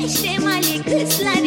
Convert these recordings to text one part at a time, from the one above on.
pește mai câți la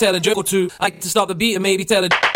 tell a joke or two. I like to stop the beat and maybe tell a.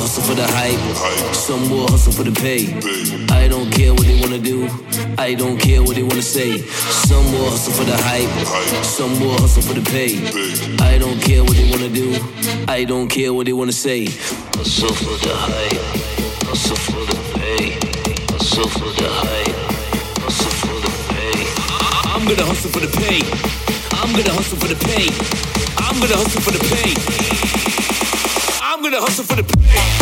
hustle for the hype, some will hustle for the pay. I don't care what they wanna do, I don't care what they wanna say. Some will hustle for the hype, some will hustle for the pay. I don't care what they wanna do, I don't care what they wanna say. Hustle for the hype, hustle for the pay, hustle for the hype, hustle for the pay. I'm gonna hustle for the pay, I'm gonna hustle for the pay, I'm gonna hustle for the pay with a hustle for the pay.